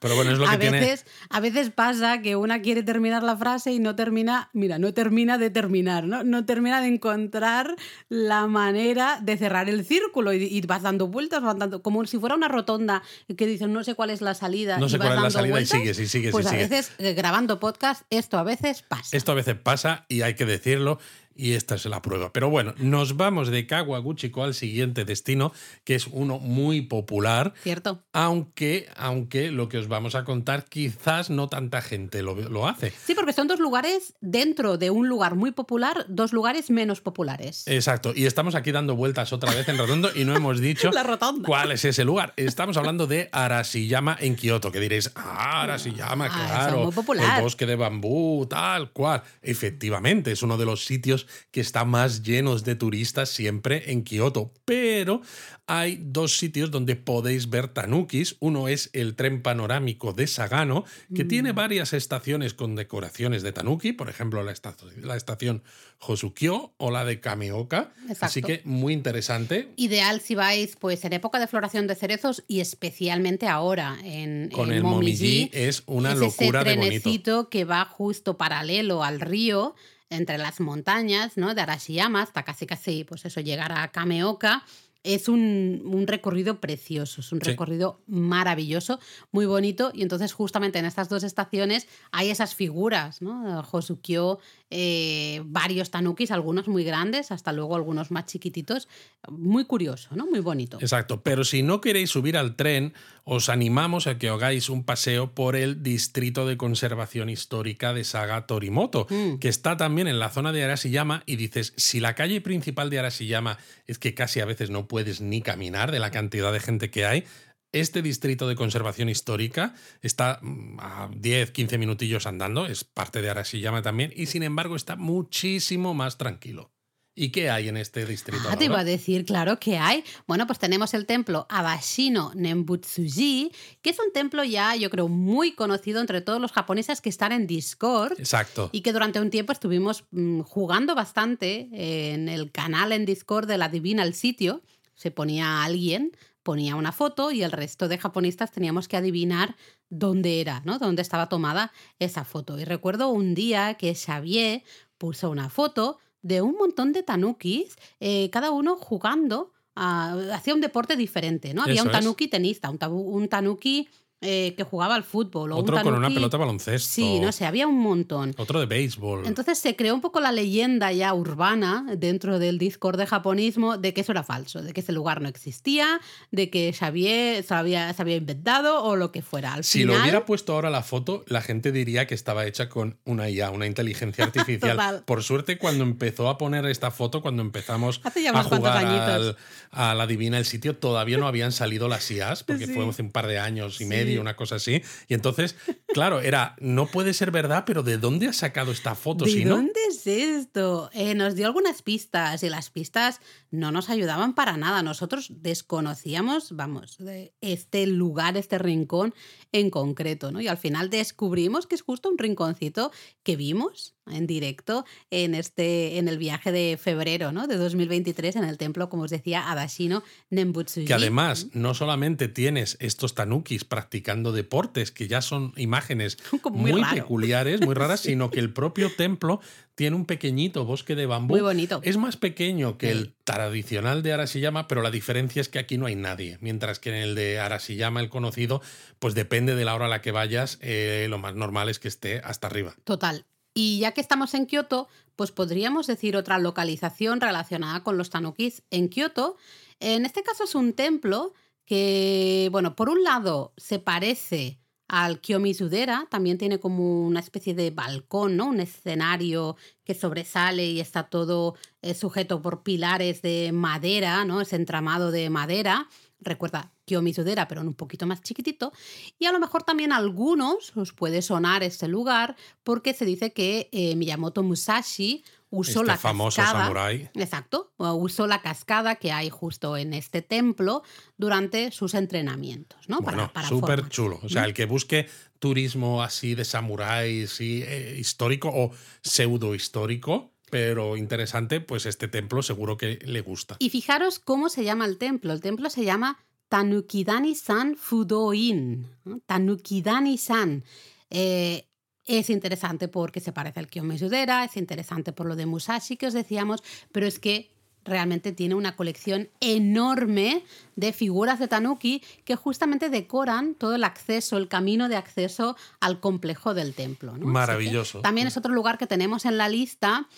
S2: Pero bueno, es lo que
S1: a
S2: tiene.
S1: veces, a veces pasa que una quiere terminar la frase y no termina, mira, no termina de terminar, ¿no? No termina de encontrar la manera de cerrar el círculo y, y vas dando vueltas, vas dando, como si fuera una rotonda que dices no sé cuál es la salida.
S2: No sé cuál es la salida
S1: vueltas,
S2: y sigues y sigues
S1: Pues
S2: y
S1: a
S2: sigues.
S1: veces eh, grabando podcast esto a veces pasa.
S2: Esto a veces pasa y hay que decirlo. Y esta es la prueba. Pero bueno, nos vamos de Kawaguchiko al siguiente destino, que es uno muy popular.
S1: ¿Cierto?
S2: Aunque, aunque lo que os vamos a contar, quizás no tanta gente lo, lo hace.
S1: Sí, porque son dos lugares dentro de un lugar muy popular, dos lugares menos populares.
S2: Exacto. Y estamos aquí dando vueltas otra vez en redondo y no hemos dicho [LAUGHS]
S1: La rotonda.
S2: cuál es ese lugar. Estamos hablando de Arashiyama en Kioto, que diréis, ah, Arashiyama,
S1: Ah, eso es
S2: claro.
S1: muy popular.
S2: El bosque de bambú, tal cual. Efectivamente, es uno de los sitios que está más llenos de turistas siempre en Kioto. Pero hay dos sitios donde podéis ver tanukis. Uno es el tren panorámico de Sagano, que
S1: Mm.
S2: tiene varias estaciones con decoraciones de tanuki, por ejemplo, la, esta- la estación Hosukyo o la de Kameoka. Así que muy interesante.
S1: Ideal si vais pues en época de floración de cerezos y especialmente ahora en,
S2: Con
S1: en
S2: el Momiji es una
S1: es
S2: locura
S1: ese
S2: de bonito.
S1: que va justo paralelo al río entre las montañas, ¿no? De Arashiyama hasta casi casi pues eso llegar a Kameoka. Es un, un recorrido precioso, es un
S2: Sí.
S1: recorrido maravilloso, muy bonito. Y entonces, justamente en estas dos estaciones hay esas figuras, ¿no? Hosukyo, eh, varios tanukis, algunos muy grandes, hasta luego algunos más chiquititos. Muy curioso, ¿no? Muy bonito.
S2: Exacto, pero si no queréis subir al tren, os animamos a que hagáis un paseo por el Distrito de Conservación Histórica de Saga Torimoto,
S1: Mm.
S2: que está también en la zona de Arashiyama y dices, si la calle principal de Arashiyama es que casi a veces no puedes ni caminar de la cantidad de gente que hay, este distrito de conservación histórica está mm, a 10, 15 minutillos andando, es parte de Arashiyama también, y sin embargo está muchísimo más tranquilo. ¿Y qué hay en este distrito?
S1: Ah, te iba a decir, claro que hay. Bueno, pues tenemos el templo Abashino Nembutsuji, que es un templo ya, yo creo, muy conocido entre todos los japoneses que están en Discord.
S2: Exacto.
S1: Y que durante un tiempo estuvimos mm, jugando bastante en el canal en Discord de la Divina el sitio. Se ponía alguien, ponía una foto y el resto de japonistas teníamos que adivinar dónde era, ¿no? Dónde estaba tomada esa foto. Y recuerdo un día que Xavier puso una foto de un montón de tanukis, eh, cada uno jugando a- hacia un deporte diferente, ¿no? Había
S2: Eso
S1: un
S2: es.
S1: tanuki tenista, un, tabu- un tanuki eh, que jugaba al fútbol. O un
S2: Otro con una pelota baloncesto.
S1: Sí, no sé, había un montón.
S2: Otro de béisbol.
S1: Entonces se creó un poco la leyenda ya urbana dentro del Discord de japonismo de que eso era falso, de que ese lugar no existía, de que Xavier se había, se había inventado o lo que fuera. Al
S2: si
S1: final,
S2: lo hubiera puesto ahora la foto, la gente diría que estaba hecha con una IA, una inteligencia [LAUGHS] artificial. Por suerte, cuando empezó a poner esta foto, cuando empezamos
S1: Hace ya
S2: a
S1: unos
S2: jugar al- a la Divina el sitio, todavía no habían salido las IAs, porque
S1: Sí.
S2: fue hace un par de años y
S1: Sí.
S2: medio, una cosa así. Y entonces, claro, era, no puede ser verdad, pero ¿de dónde has sacado esta foto?
S1: ¿De
S2: si no?
S1: dónde es esto? Eh, nos dio algunas pistas y las pistas no nos ayudaban para nada. Nosotros desconocíamos, vamos, de este lugar, este rincón en concreto, ¿no? Y al final descubrimos que es justo un rinconcito que vimos en directo en este en el viaje de febrero, ¿no? De 2023 en el templo, como os decía, Adashino Nembutsuji.
S2: Que además no solamente tienes estos tanukis practicando deportes, que ya son imágenes [LAUGHS]
S1: Como muy
S2: peculiares, muy raras, [LAUGHS] sino que el propio templo tiene un pequeñito bosque de bambú.
S1: Muy bonito.
S2: Es más pequeño que
S1: Sí.
S2: el tradicional de Arashiyama, pero la diferencia es que aquí no hay nadie. Mientras que en el de Arashiyama, el conocido, pues depende de la hora a la que vayas, eh, lo más normal es que esté hasta arriba.
S1: Total. Y ya que estamos en Kioto, pues podríamos decir otra localización relacionada con los tanukis en Kioto. En este caso es un templo que, bueno, por un lado se parece al Kiyomizu-dera, también tiene como una especie de balcón, ¿no? Un escenario que sobresale y está todo eh, sujeto por pilares de madera, ¿no? Ese entramado de madera. Recuerda Kiyomizu-dera, pero en un poquito más chiquitito. Y a lo mejor también a algunos os puede sonar este lugar porque se dice que eh, Miyamoto Musashi usó
S2: este
S1: la
S2: famoso
S1: cascada.
S2: samurái.
S1: Exacto, usó la cascada que hay justo en este templo durante sus entrenamientos, ¿no?
S2: Bueno,
S1: para
S2: súper
S1: formas.
S2: chulo. O sea, el que busque turismo así de samuráis sí, eh, histórico o pseudo histórico, pero interesante, pues este templo seguro que le gusta.
S1: Y fijaros cómo se llama el templo. El templo se llama Tanukidani-san Fudoin. Tanukidani-san. Eh, es interesante porque se parece al Kiyome Sudera, es interesante por lo de Musashi que os decíamos, pero es que realmente tiene una colección enorme de figuras de tanuki que justamente decoran todo el acceso, el camino de acceso al complejo del templo.
S2: Maravilloso.
S1: También es otro lugar que tenemos en la lista.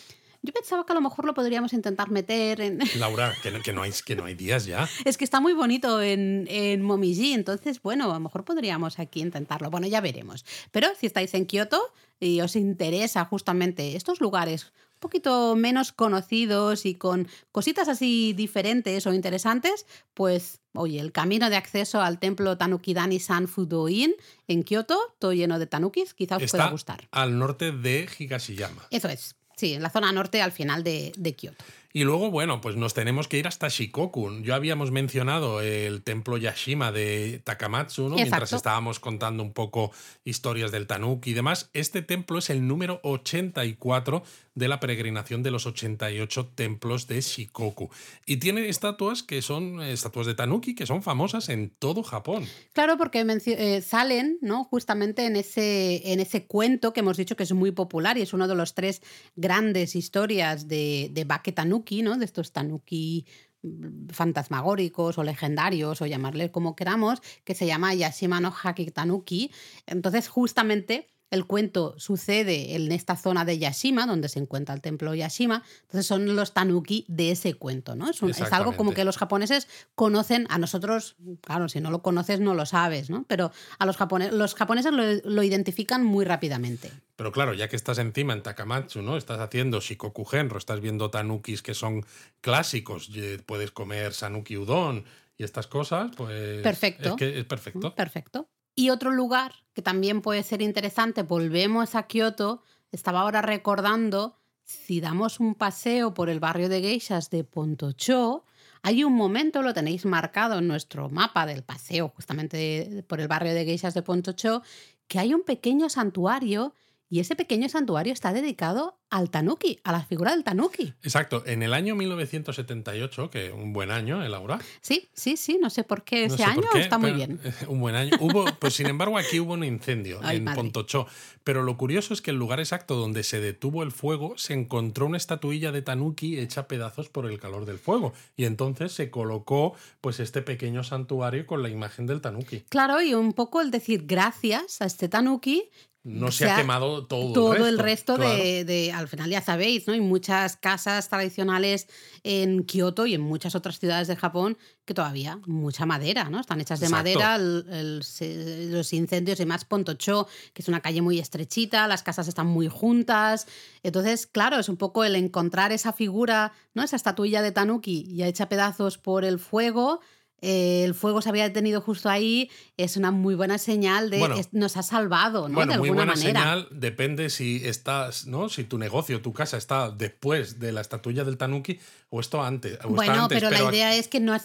S1: Yo pensaba que a lo mejor lo podríamos intentar meter en... [LAUGHS]
S2: Laura, que no, hay, que no hay días ya.
S1: Es que está muy bonito en, en Momiji, entonces, bueno, a lo mejor podríamos aquí intentarlo. Bueno, ya veremos. Pero si estáis en Kioto y os interesa justamente estos lugares poquito menos conocidos y con cositas así diferentes o interesantes, pues oye, el camino de acceso al templo Tanukidani San Fudoin en Kioto, todo lleno de tanukis, quizá os pueda gustar.
S2: Al norte de Higashiyama.
S1: Eso es, sí, en la zona norte al final de, de Kioto.
S2: Y luego, bueno, pues nos tenemos que ir hasta Shikoku. Yo habíamos mencionado el templo Yashima de Takamatsu, ¿no? Mientras estábamos contando un poco historias del Tanuki y demás. Este templo es el número 84 de la peregrinación de los 88 templos de Shikoku. Y tiene estatuas que son estatuas de Tanuki que son famosas en todo Japón.
S1: Claro, porque eh, salen ¿no? justamente en ese, en ese cuento que hemos dicho que es muy popular y es uno de los tres grandes historias de, de Bake Tanuki, de estos Tanuki mm, fantasmagóricos o legendarios o llamarle como queramos, que se llama Yashima no Haki Tanuki. Entonces, justamente el cuento sucede en esta zona de Yashima, donde se encuentra el templo Yashima. Entonces son los tanuki de ese cuento, ¿no? Es, algo como que los japoneses conocen, a nosotros, claro, si no lo conoces no lo sabes, ¿no? Pero a los, japoneses, los japoneses lo, identifican muy rápidamente.
S2: Pero claro, ya que estás encima en Takamatsu, ¿no? Estás haciendo Shikoku Genro, estás viendo tanukis que son clásicos, puedes comer sanuki udon y estas cosas, pues...
S1: Perfecto.
S2: Es que es perfecto.
S1: Perfecto. Y otro lugar que también puede ser interesante, volvemos a Kioto, estaba ahora recordando, si damos un paseo por el barrio de geishas de Pontocho, hay un momento, lo tenéis marcado en nuestro mapa del paseo justamente por el barrio de geishas de Pontocho, que hay un pequeño santuario y ese pequeño santuario está dedicado al tanuki, a la figura del tanuki.
S2: Exacto, en el año 1978, que un buen año, ¿eh, Laura?
S1: Sí, sí, sí, no sé por qué ese año está muy bien. [LAUGHS]
S2: Un buen año. Hubo, pues sin embargo, aquí hubo un incendio en Pontocho. Pero lo curioso es que el lugar exacto donde se detuvo el fuego se encontró una estatuilla de tanuki hecha pedazos por el calor del fuego. Y entonces se colocó pues este pequeño santuario con la imagen del tanuki.
S1: Claro, y un poco el decir gracias a este tanuki
S2: no se, ha, quemado todo,
S1: todo el resto, de, al final ya sabéis, ¿no? Hay muchas casas tradicionales en Kioto y en muchas otras ciudades de Japón que todavía mucha madera, ¿no? Están hechas de madera, los incendios y más Pontocho, que es una calle muy estrechita, las casas están muy juntas. Entonces, claro, es un poco el encontrar esa figura, ¿no? Esa estatuilla de Tanuki ya hecha pedazos por el fuego eh, el fuego se había detenido justo ahí, es una muy buena señal de nos ha salvado, ¿no?
S2: Bueno,
S1: de
S2: muy buena
S1: manera.
S2: señal depende si estás, ¿no? Si tu negocio, tu casa está después de la estatuilla del Tanuki o esto antes.
S1: bueno, pero, la idea es que no,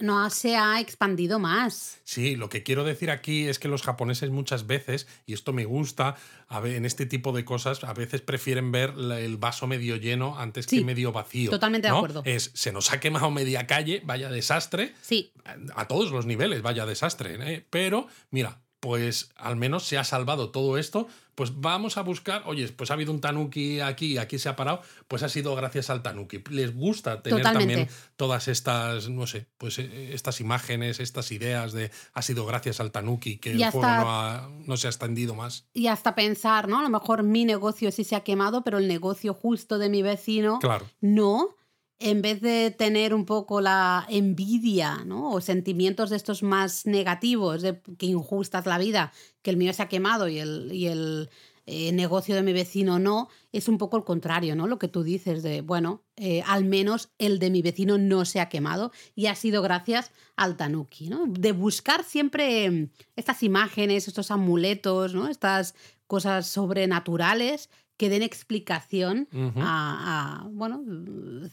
S1: no, se ha expandido más.
S2: Sí, lo que quiero decir aquí es que los japoneses muchas veces, y esto me gusta, a ver, en este tipo de cosas, a veces prefieren ver el vaso medio lleno antes que medio vacío.
S1: Totalmente
S2: de
S1: acuerdo.
S2: Es, se nos ha quemado media calle, vaya desastre.
S1: Sí.
S2: A todos los niveles, vaya desastre. ¿eh? Pero, mira, pues al menos se ha salvado todo esto, pues vamos a buscar, oye, pues ha habido un tanuki aquí, aquí se ha parado, pues ha sido gracias al tanuki. Les gusta tener también todas estas, no sé, pues eh, estas imágenes, estas ideas de ha sido gracias al tanuki que el fuego no, no, se ha extendido más.
S1: Y hasta pensar, ¿no? A lo mejor mi negocio sí se ha quemado, pero el negocio justo de mi vecino
S2: claro.
S1: no en vez de tener un poco la envidia ¿no? o sentimientos de estos más negativos, de que injustas la vida, que el mío se ha quemado y el, y el eh, negocio de mi vecino no, es un poco el contrario, ¿no? Lo que tú dices de, bueno, eh, al menos el de mi vecino no se ha quemado y ha sido gracias al tanuki, ¿no? De buscar siempre estas imágenes, estos amuletos, ¿no? Estas cosas sobrenaturales que den explicación a, bueno,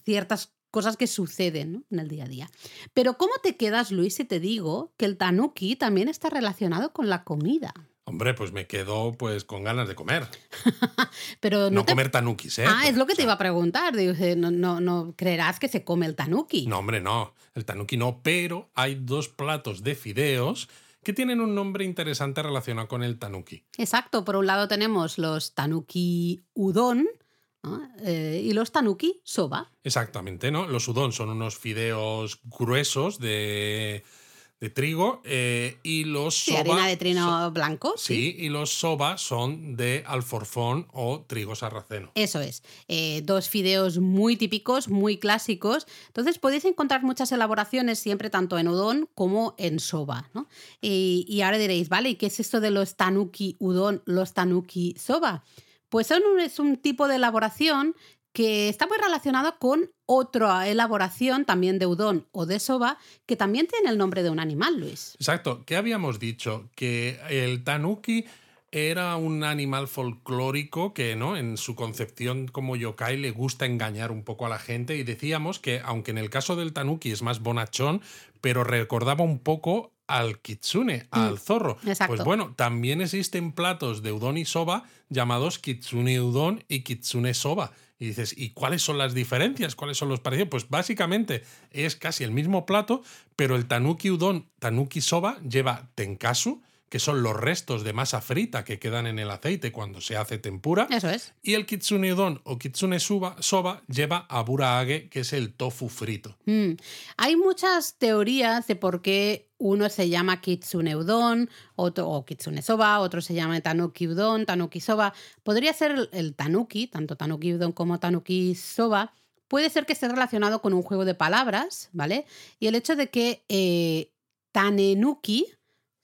S1: ciertas cosas que suceden en el día a día. Pero ¿cómo te quedas, Luis, si te digo que el tanuki también está relacionado con la comida?
S2: Hombre, pues me quedo pues con ganas de comer. [LAUGHS]
S1: Pero no,
S2: No
S1: te-
S2: comer tanukis, ¿eh?
S1: Ah, es lo que
S2: O
S1: te iba a preguntar. Dice, no, no, no creerás que se come el tanuki.
S2: No, hombre, no. El tanuki no, pero hay dos platos de fideos que tienen un nombre interesante relacionado con el tanuki.
S1: Exacto, por un lado tenemos los tanuki udon ¿no? Eh, y los tanuki soba.
S2: Exactamente, ¿no? Los udon son unos fideos gruesos de, de trigo eh, y los
S1: Sí,
S2: soba...
S1: harina de trino
S2: so-
S1: blanco.
S2: sí, y los soba son de alforfón o trigo sarraceno.
S1: Eso es. Eh, dos fideos muy típicos, muy clásicos. Entonces podéis encontrar muchas elaboraciones siempre tanto en udon como en soba. ¿no? Y, y ahora diréis, vale, ¿y qué es esto de los tanuki udon, los tanuki soba? Pues son un, es un tipo de elaboración que está muy relacionado con otra elaboración también de udon o de soba que también tiene el nombre de un animal, Luis.
S2: Exacto. ¿Qué habíamos dicho? Que el tanuki era un animal folclórico que, ¿no? En su concepción como yokai le gusta engañar un poco a la gente y decíamos que, aunque en el caso del tanuki es más bonachón, pero recordaba un poco al kitsune, al zorro.
S1: Mm, exacto.
S2: Pues bueno, también existen platos de udon y soba llamados kitsune udon y kitsune soba. Y dices, ¿y cuáles son las diferencias? ¿Cuáles son los parecidos? Pues básicamente es casi el mismo plato, pero el tanuki udon, tanuki soba lleva tenkasu, que son los restos de masa frita que quedan en el aceite cuando se hace tempura.
S1: Eso es.
S2: Y el kitsune udon o kitsune suba- soba lleva aburaage, que es el tofu frito.
S1: Mm. Hay muchas teorías de por qué uno se llama kitsune udon otro, o kitsune soba, otro se llama tanuki udon, tanuki soba. Podría ser el, el tanuki, tanto tanuki udon como tanuki soba. Puede ser que esté relacionado con un juego de palabras, ¿vale? Y el hecho de que eh, tanenuki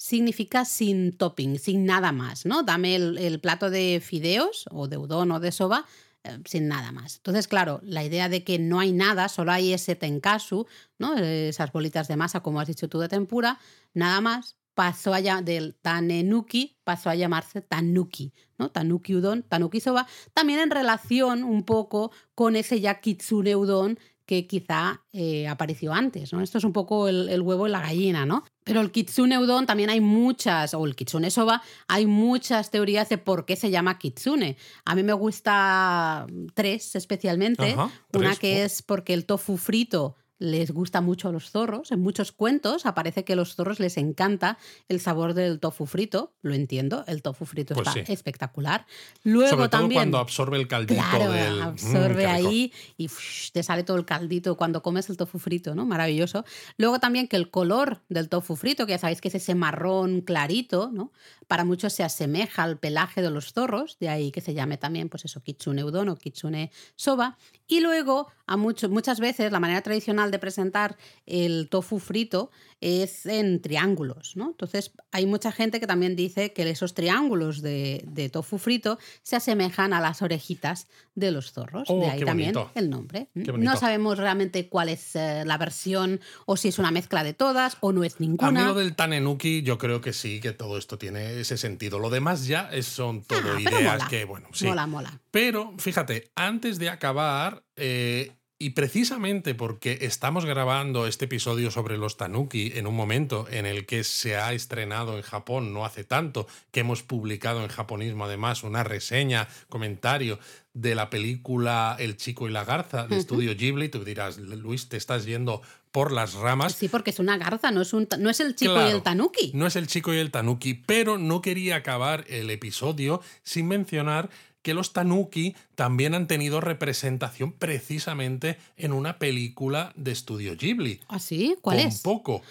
S1: significa sin topping, sin nada más, ¿no? Dame el, plato de fideos o de udon o de soba eh, sin nada más. Entonces, claro, la idea de que no hay nada, solo hay ese tenkasu, ¿no? Esas bolitas de masa, como has dicho tú, de tempura, nada más, pasó a del tanenuki, pasó a llamarse tanuki, ¿no? Tanuki udon, tanuki soba, también en relación un poco con ese ya kitsune udon que quizá eh, apareció antes, ¿no? Esto es un poco el, el huevo y la gallina, ¿no? Pero el kitsune udon también hay muchas, o el kitsune soba, hay muchas teorías de por qué se llama kitsune. A mí me gusta tres especialmente.
S2: Ajá,
S1: Una que
S2: oh.
S1: es porque el tofu frito les gusta mucho a los zorros. En muchos cuentos aparece que a los zorros les encanta el sabor del tofu frito. Lo entiendo, el tofu frito
S2: Pues
S1: está
S2: sí.
S1: espectacular. Luego
S2: Sobre todo
S1: también...
S2: cuando absorbe el caldito
S1: Claro,
S2: del. Mm,
S1: absorbe
S2: rico.
S1: ahí y te sale todo el caldito cuando comes el tofu frito, ¿no? Maravilloso. Luego también que el color del tofu frito, que ya sabéis que es ese marrón clarito, ¿no? Para muchos se asemeja al pelaje de los zorros, de ahí que se llame también, pues eso, kitsune udon o kitsune soba. Y luego, a mucho- muchas veces, la manera tradicional de presentar el tofu frito es en triángulos, ¿no? Entonces, hay mucha gente que también dice que esos triángulos de, de tofu frito se asemejan a las orejitas de los zorros.
S2: Oh,
S1: de ahí también el nombre. No sabemos realmente cuál es eh, la versión o si es una mezcla de todas o no es
S2: A mí
S1: ninguna.
S2: lo del Tanenuki, yo creo que sí, que todo esto tiene ese sentido. Lo demás ya son todo
S1: Ah,
S2: ideas
S1: mola.
S2: que, bueno, sí.
S1: Mola, mola.
S2: Pero fíjate, antes de acabar, eh, y precisamente porque estamos grabando este episodio sobre los tanuki en un momento en el que se ha estrenado en Japón no hace tanto, que hemos publicado en japonismo además una reseña, comentario de la película El chico y la garza de. Estudio Ghibli, tú dirás, Luis, te estás yendo por las ramas.
S1: Sí, porque es una garza, no es, un, no es el chico y el tanuki.
S2: No es el chico y el tanuki, pero no quería acabar el episodio sin mencionar que los tanuki también han tenido representación precisamente en una película de estudio Ghibli.
S1: ¿Ah, sí? ¿Cuál
S2: Con
S1: es?
S2: poco.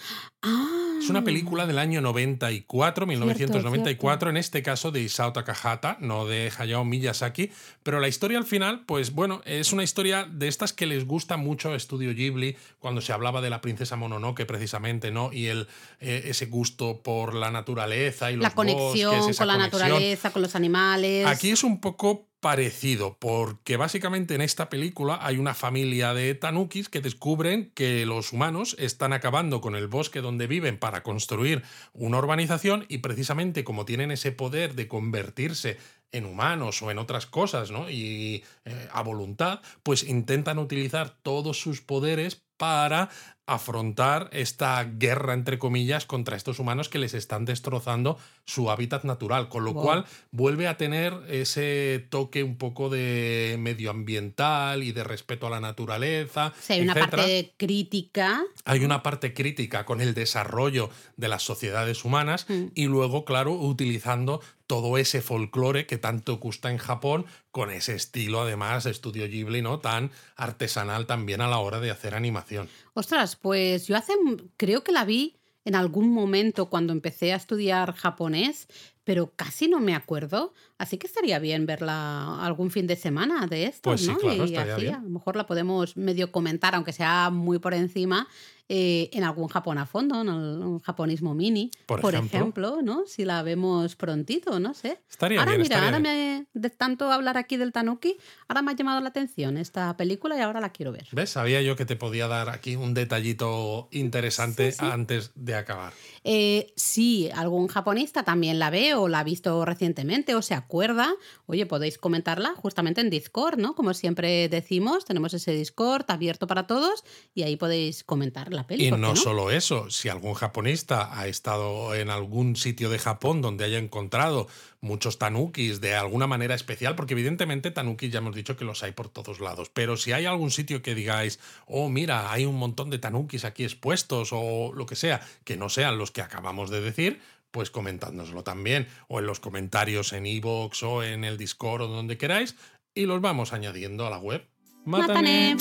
S1: Ah,
S2: Es una película del año 94, 1994,
S1: cierto.
S2: en este caso de Isao Takahata, no de Hayao Miyazaki, pero la historia al final, pues bueno, es una historia de estas que les gusta mucho a Estudio Ghibli, cuando se hablaba de la princesa Mononoke precisamente, ¿no? Y el, eh, ese gusto por la naturaleza y los
S1: la conexión
S2: bosques,
S1: con la
S2: conexión.
S1: naturaleza, con los animales.
S2: Aquí es un poco parecido, porque básicamente en esta película hay una familia de tanukis que descubren que los humanos están acabando con el bosque donde viven para construir una urbanización y precisamente como tienen ese poder de convertirse en humanos o en otras cosas, ¿no? Y eh, a voluntad, pues intentan utilizar todos sus poderes para afrontar esta guerra, entre comillas, contra estos humanos que les están destrozando su hábitat natural, con lo cual vuelve a tener ese toque un poco de medioambiental y de respeto a la naturaleza.
S1: Hay una parte crítica.
S2: Hay una parte crítica con el desarrollo de las sociedades humanas mm. y luego, claro, utilizando todo ese folclore que tanto gusta en Japón, con ese estilo, además, de estudio Ghibli, ¿no? Tan artesanal también a la hora de hacer animación.
S1: Ostras, pues yo hace, creo que la vi en algún momento cuando empecé a estudiar japonés, pero casi no me acuerdo. Así que estaría bien verla algún fin de semana de esto,
S2: pues
S1: ¿no?
S2: y así,
S1: a lo mejor la podemos medio comentar, aunque sea muy por encima, eh, en algún Japón a fondo, en un japonismo mini, por, ejemplo. ¿no? Si la vemos prontito, no sé.
S2: Estaría
S1: ahora,
S2: bien,
S1: mira,
S2: ahora
S1: Me, de tanto hablar aquí del Tanuki, ahora me ha llamado la atención esta película y ahora la quiero ver.
S2: ¿Ves? Sabía yo que te podía dar aquí un detallito interesante antes de acabar.
S1: Eh, si algún japonista también la o la ha visto recientemente o se acuerda, oye, podéis comentarla justamente en Discord, ¿no? Como siempre decimos, tenemos ese Discord abierto para todos y ahí podéis comentar la peli.
S2: Y no,
S1: no,
S2: solo eso, si algún japonista ha estado en algún sitio de Japón donde haya encontrado muchos tanukis de alguna manera especial, porque evidentemente tanukis ya hemos dicho que los hay por todos lados, pero si hay algún sitio que digáis, oh mira, hay un montón de tanukis aquí expuestos o lo que sea, que no sean los que acabamos de decir, pues comentádnoslo también, o en los comentarios en iVoox o en el Discord o donde queráis, y los vamos añadiendo a la web.
S1: ¡Mátane!